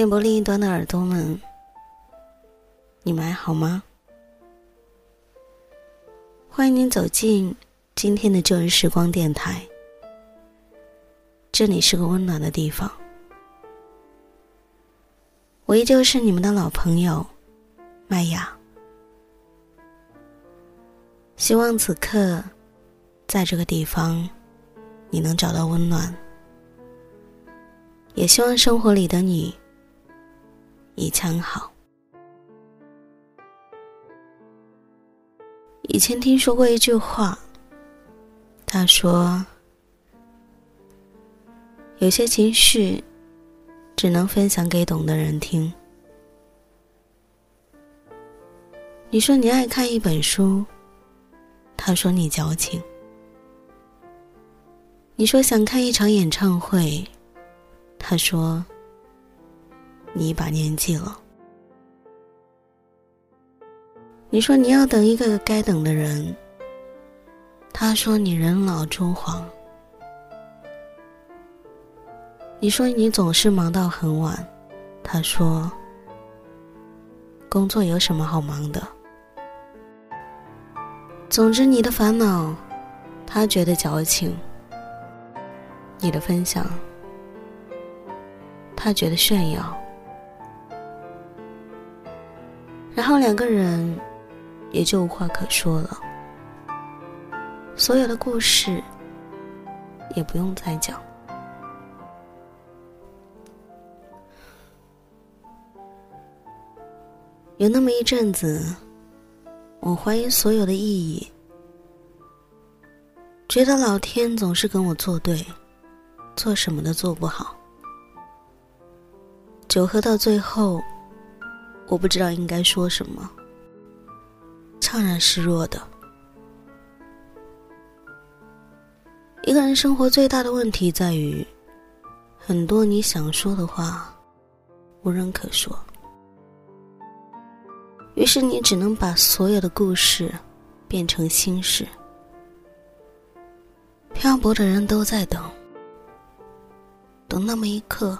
电波另一端的耳朵们，你们还好吗？欢迎您走进今天的旧日时光电台。这里是个温暖的地方，我依旧是你们的老朋友麦雅。希望此刻，在这个地方，你能找到温暖。也希望生活里的你。一腔好。以前听说过一句话，他说：“有些情绪只能分享给懂的人听。”你说你爱看一本书，他说你矫情。你说想看一场演唱会，他说。你一把年纪了，你说你要等一个该等的人，他说你人老珠黄。你说你总是忙到很晚，他说工作有什么好忙的？总之你的烦恼，他觉得矫情；你的分享，他觉得炫耀。然后两个人也就无话可说了，所有的故事也不用再讲。有那么一阵子，我怀疑所有的意义，觉得老天总是跟我作对，做什么都做不好。酒喝到最后。我不知道应该说什么，怅然失落的。一个人生活最大的问题在于，很多你想说的话，无人可说。于是你只能把所有的故事变成心事。漂泊的人都在等，等那么一刻，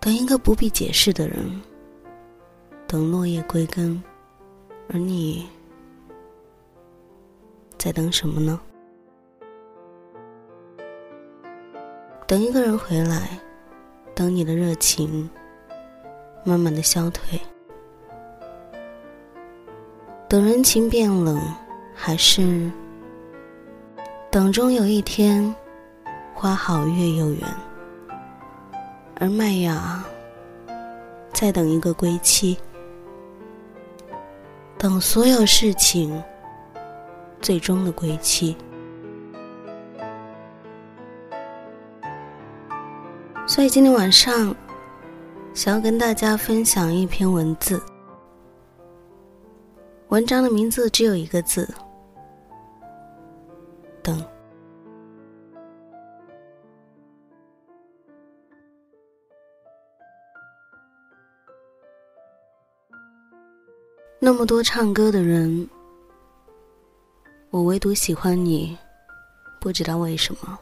等一个不必解释的人。等落叶归根，而你在等什么呢？等一个人回来，等你的热情慢慢的消退，等人情变冷，还是等终有一天花好月又圆，而麦芽在等一个归期。等所有事情最终的归期。所以今天晚上，想要跟大家分享一篇文字。文章的名字只有一个字：等。那么多唱歌的人，我唯独喜欢你，不知道为什么。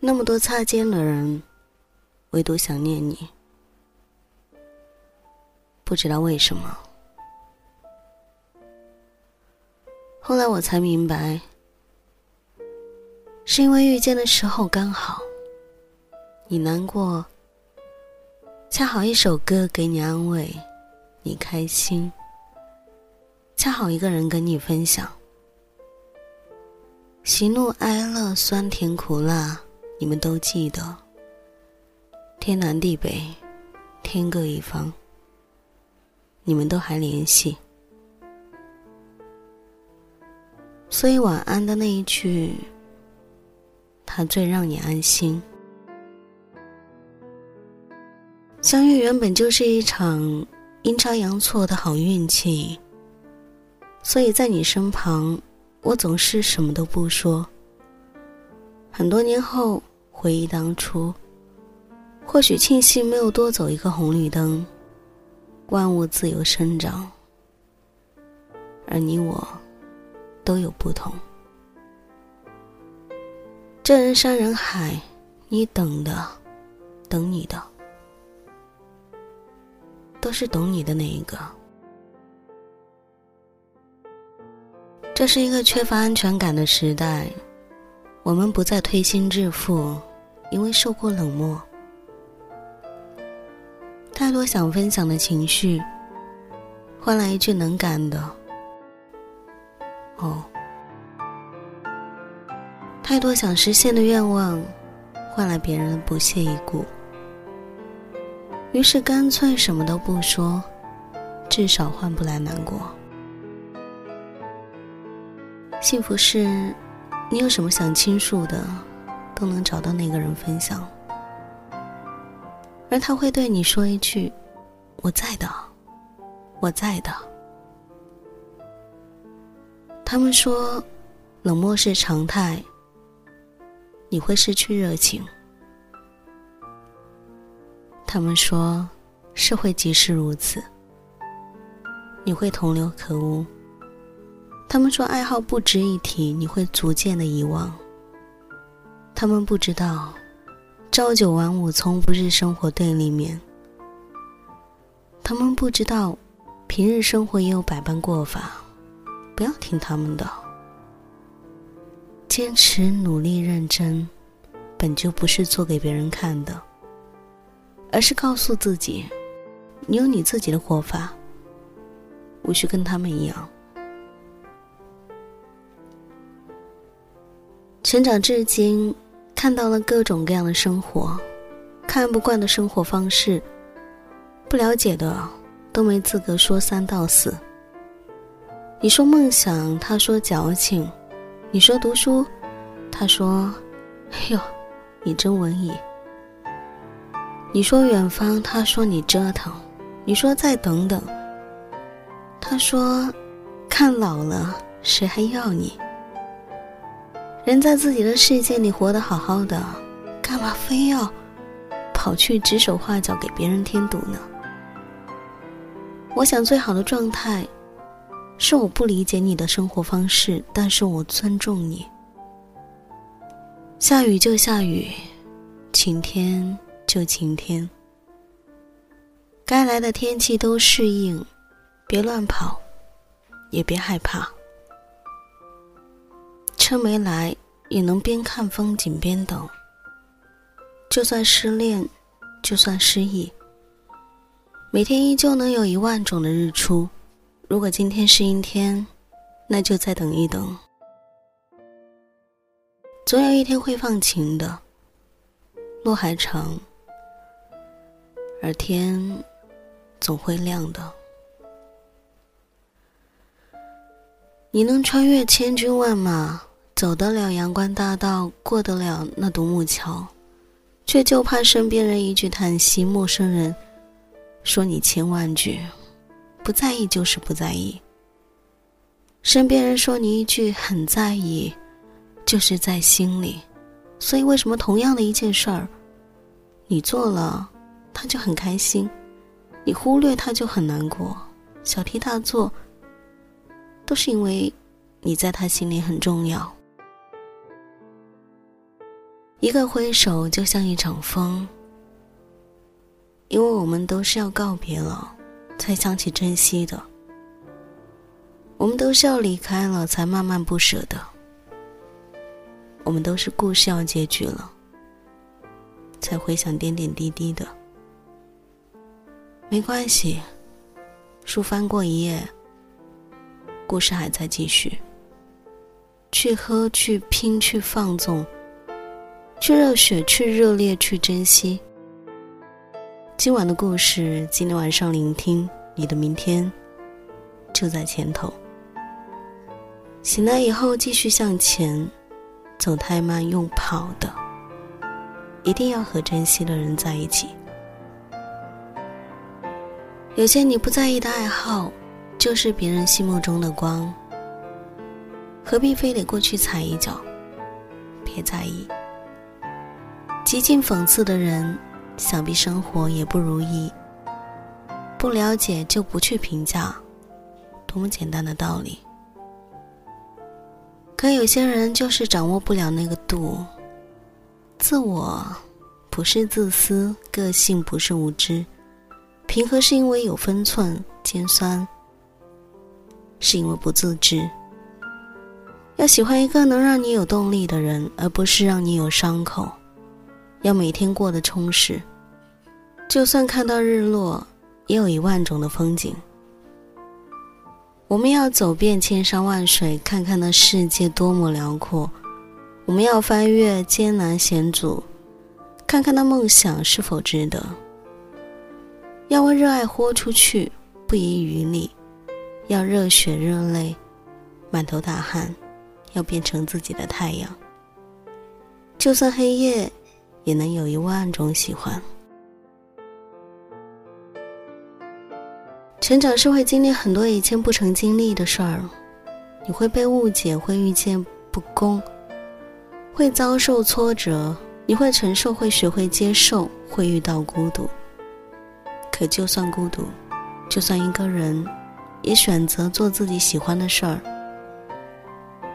那么多擦肩的人，唯独想念你，不知道为什么。后来我才明白，是因为遇见的时候刚好，你难过，恰好一首歌给你安慰。你开心，恰好一个人跟你分享，喜怒哀乐、酸甜苦辣，你们都记得。天南地北，天各一方，你们都还联系。所以晚安的那一句，它最让你安心。相遇原本就是一场。阴差阳错的好运气，所以在你身旁，我总是什么都不说。很多年后回忆当初，或许庆幸没有多走一个红绿灯，万物自由生长，而你我都有不同。这人山人海，你等的，等你的。都是懂你的那一个。这是一个缺乏安全感的时代，我们不再推心置腹，因为受过冷漠。太多想分享的情绪，换来一句能干的“哦”；太多想实现的愿望，换来别人的不屑一顾。于是干脆什么都不说，至少换不来难过。幸福是，你有什么想倾诉的，都能找到那个人分享，而他会对你说一句：“我在的，我在的。”他们说，冷漠是常态，你会失去热情。他们说，社会即是如此。你会同流合污。他们说，爱好不值一提，你会逐渐的遗忘。他们不知道，朝九晚五从不是生活对立面。他们不知道，平日生活也有百般过法。不要听他们的。坚持、努力、认真，本就不是做给别人看的。而是告诉自己，你有你自己的活法，无需跟他们一样。成长至今，看到了各种各样的生活，看不惯的生活方式，不了解的都没资格说三道四。你说梦想，他说矫情；你说读书，他说：“ 哎呦，你真文艺。”你说远方，他说你折腾；你说再等等，他说看老了谁还要你？人在自己的世界里活得好好的，干嘛非要跑去指手画脚给别人添堵呢？我想最好的状态，是我不理解你的生活方式，但是我尊重你。下雨就下雨，晴天。就晴天，该来的天气都适应，别乱跑，也别害怕。车没来，也能边看风景边等。就算失恋，就算失忆，每天依旧能有一万种的日出。如果今天是阴天，那就再等一等，总有一天会放晴的。路还长。而天总会亮的。你能穿越千军万马走得了阳关大道过得了那独木桥却就怕身边人一句叹息陌生人说你千万句不在意就是不在意。身边人说你一句很在意就是在心里。所以为什么同样的一件事儿你做了他就很开心，你忽略他就很难过，小题大做。都是因为，你在他心里很重要。一个挥手就像一场风，因为我们都是要告别了，才想起珍惜的；我们都是要离开了，才慢慢不舍的；我们都是故事要结局了，才回想点点滴滴的。没关系，书翻过一页。故事还在继续。去喝，去拼，去放纵，去热血，去热烈，去珍惜。今晚的故事，今天晚上聆听，你的明天就在前头。醒来以后继续向前，走太慢用跑的，一定要和珍惜的人在一起。有些你不在意的爱好。就是别人心目中的光，何必非得过去踩一脚？别在意。极尽讽刺的人，想必生活也不如意。不了解就不去评价，多么简单的道理。可有些人就是掌握不了那个度。自我不是自私，个性不是无知，平和是因为有分寸，尖酸。是因为不自知。要喜欢一个能让你有动力的人，而不是让你有伤口。要每天过得充实，就算看到日落，也有一万种的风景。我们要走遍千山万水，看看那世界多么辽阔。我们要翻越艰难险阻，看看那梦想是否值得。要为热爱豁出去，不遗余力。要热血热泪，满头大汗，要变成自己的太阳。就算黑夜，也能有一万种喜欢。成长是会经历很多以前不曾经历的事儿，你会被误解，会遇见不公，会遭受挫折，你会承受，会学会接受，会遇到孤独。可就算孤独，就算一个人。也选择做自己喜欢的事儿，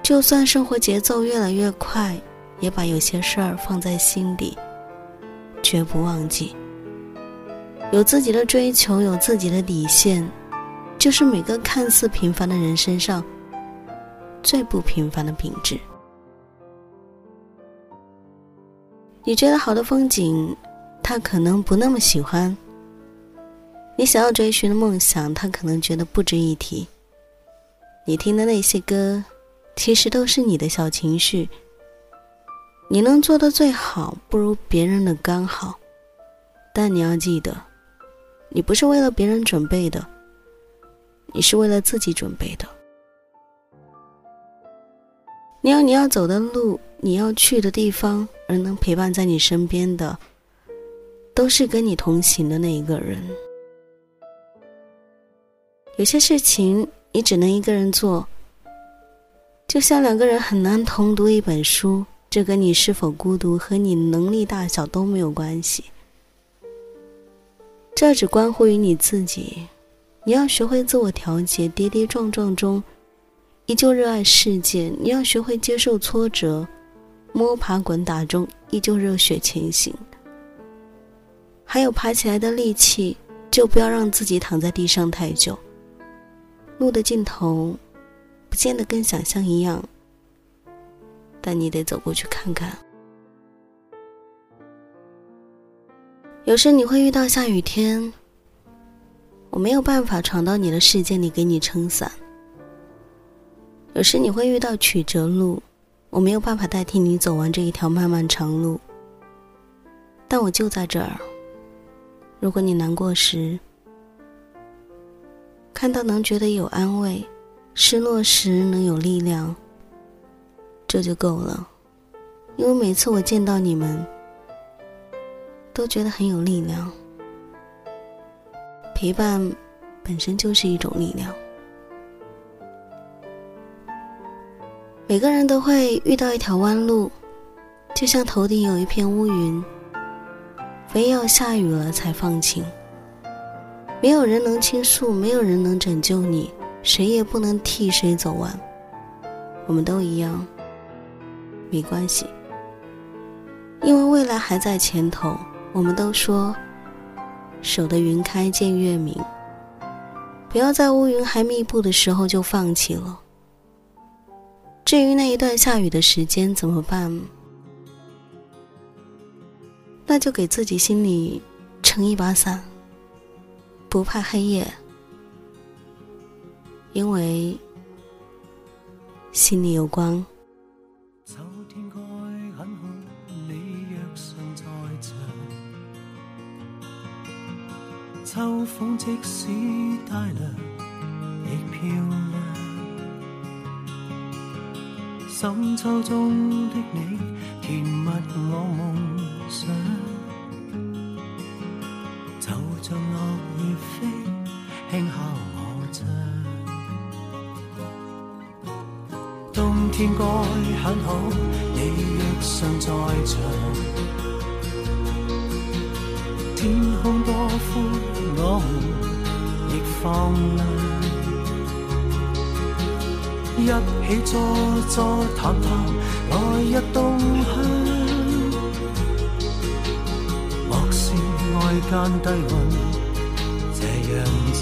就算生活节奏越来越快，也把有些事儿放在心底，绝不忘记。有自己的追求，有自己的底线，就是每个看似平凡的人身上最不平凡的品质。你觉得好的风景，他可能不那么喜欢。你想要追寻的梦想，他可能觉得不值一提。你听的那些歌，其实都是你的小情绪。你能做的最好，不如别人的刚好。但你要记得，你不是为了别人准备的，你是为了自己准备的。你要你要走的路，你要去的地方，而能陪伴在你身边的，都是跟你同行的那一个人。有些事情你只能一个人做，就像两个人很难同读一本书，这跟你是否孤独和你能力大小都没有关系，这只关乎于你自己。你要学会自我调节，跌跌撞撞中依旧热爱世界；你要学会接受挫折，摸爬滚打中依旧热血前行。还有爬起来的力气，就不要让自己躺在地上太久。路的尽头，不见得跟想象一样，但你得走过去看看。有时你会遇到下雨天，我没有办法闯到你的世界里给你撑伞；有时你会遇到曲折路，我没有办法代替你走完这一条漫漫长路。但我就在这儿，如果你难过时。看到能觉得有安慰，失落时能有力量，这就够了。因为每次我见到你们，都觉得很有力量。陪伴本身就是一种力量。每个人都会遇到一条弯路，就像头顶有一片乌云，非要下雨了才放晴。没有人能倾诉，没有人能拯救你，谁也不能替谁走完。我们都一样，没关系，因为未来还在前头。我们都说，守得云开见月明，不要在乌云还密布的时候就放弃了。至于那一段下雨的时间怎么办？那就给自己心里撑一把伞。不怕黑夜，因为心里有光。秋天该很好，你若尚在场。秋风即使带凉，亦漂亮。深秋中的你，甜蜜我梦想。天该很好，你若尚在场。天空多宽，我们亦放亮。一起坐坐谈谈，来日动向。莫说外间低温这样长，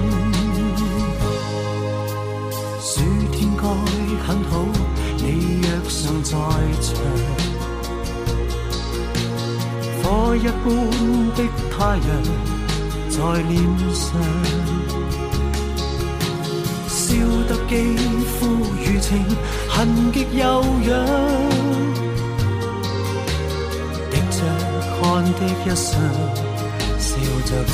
很好，你若尚在场，火一般的太阳在脸上，烧得肌肤如情，痕极悠扬，滴着汗的一双。笑着唱。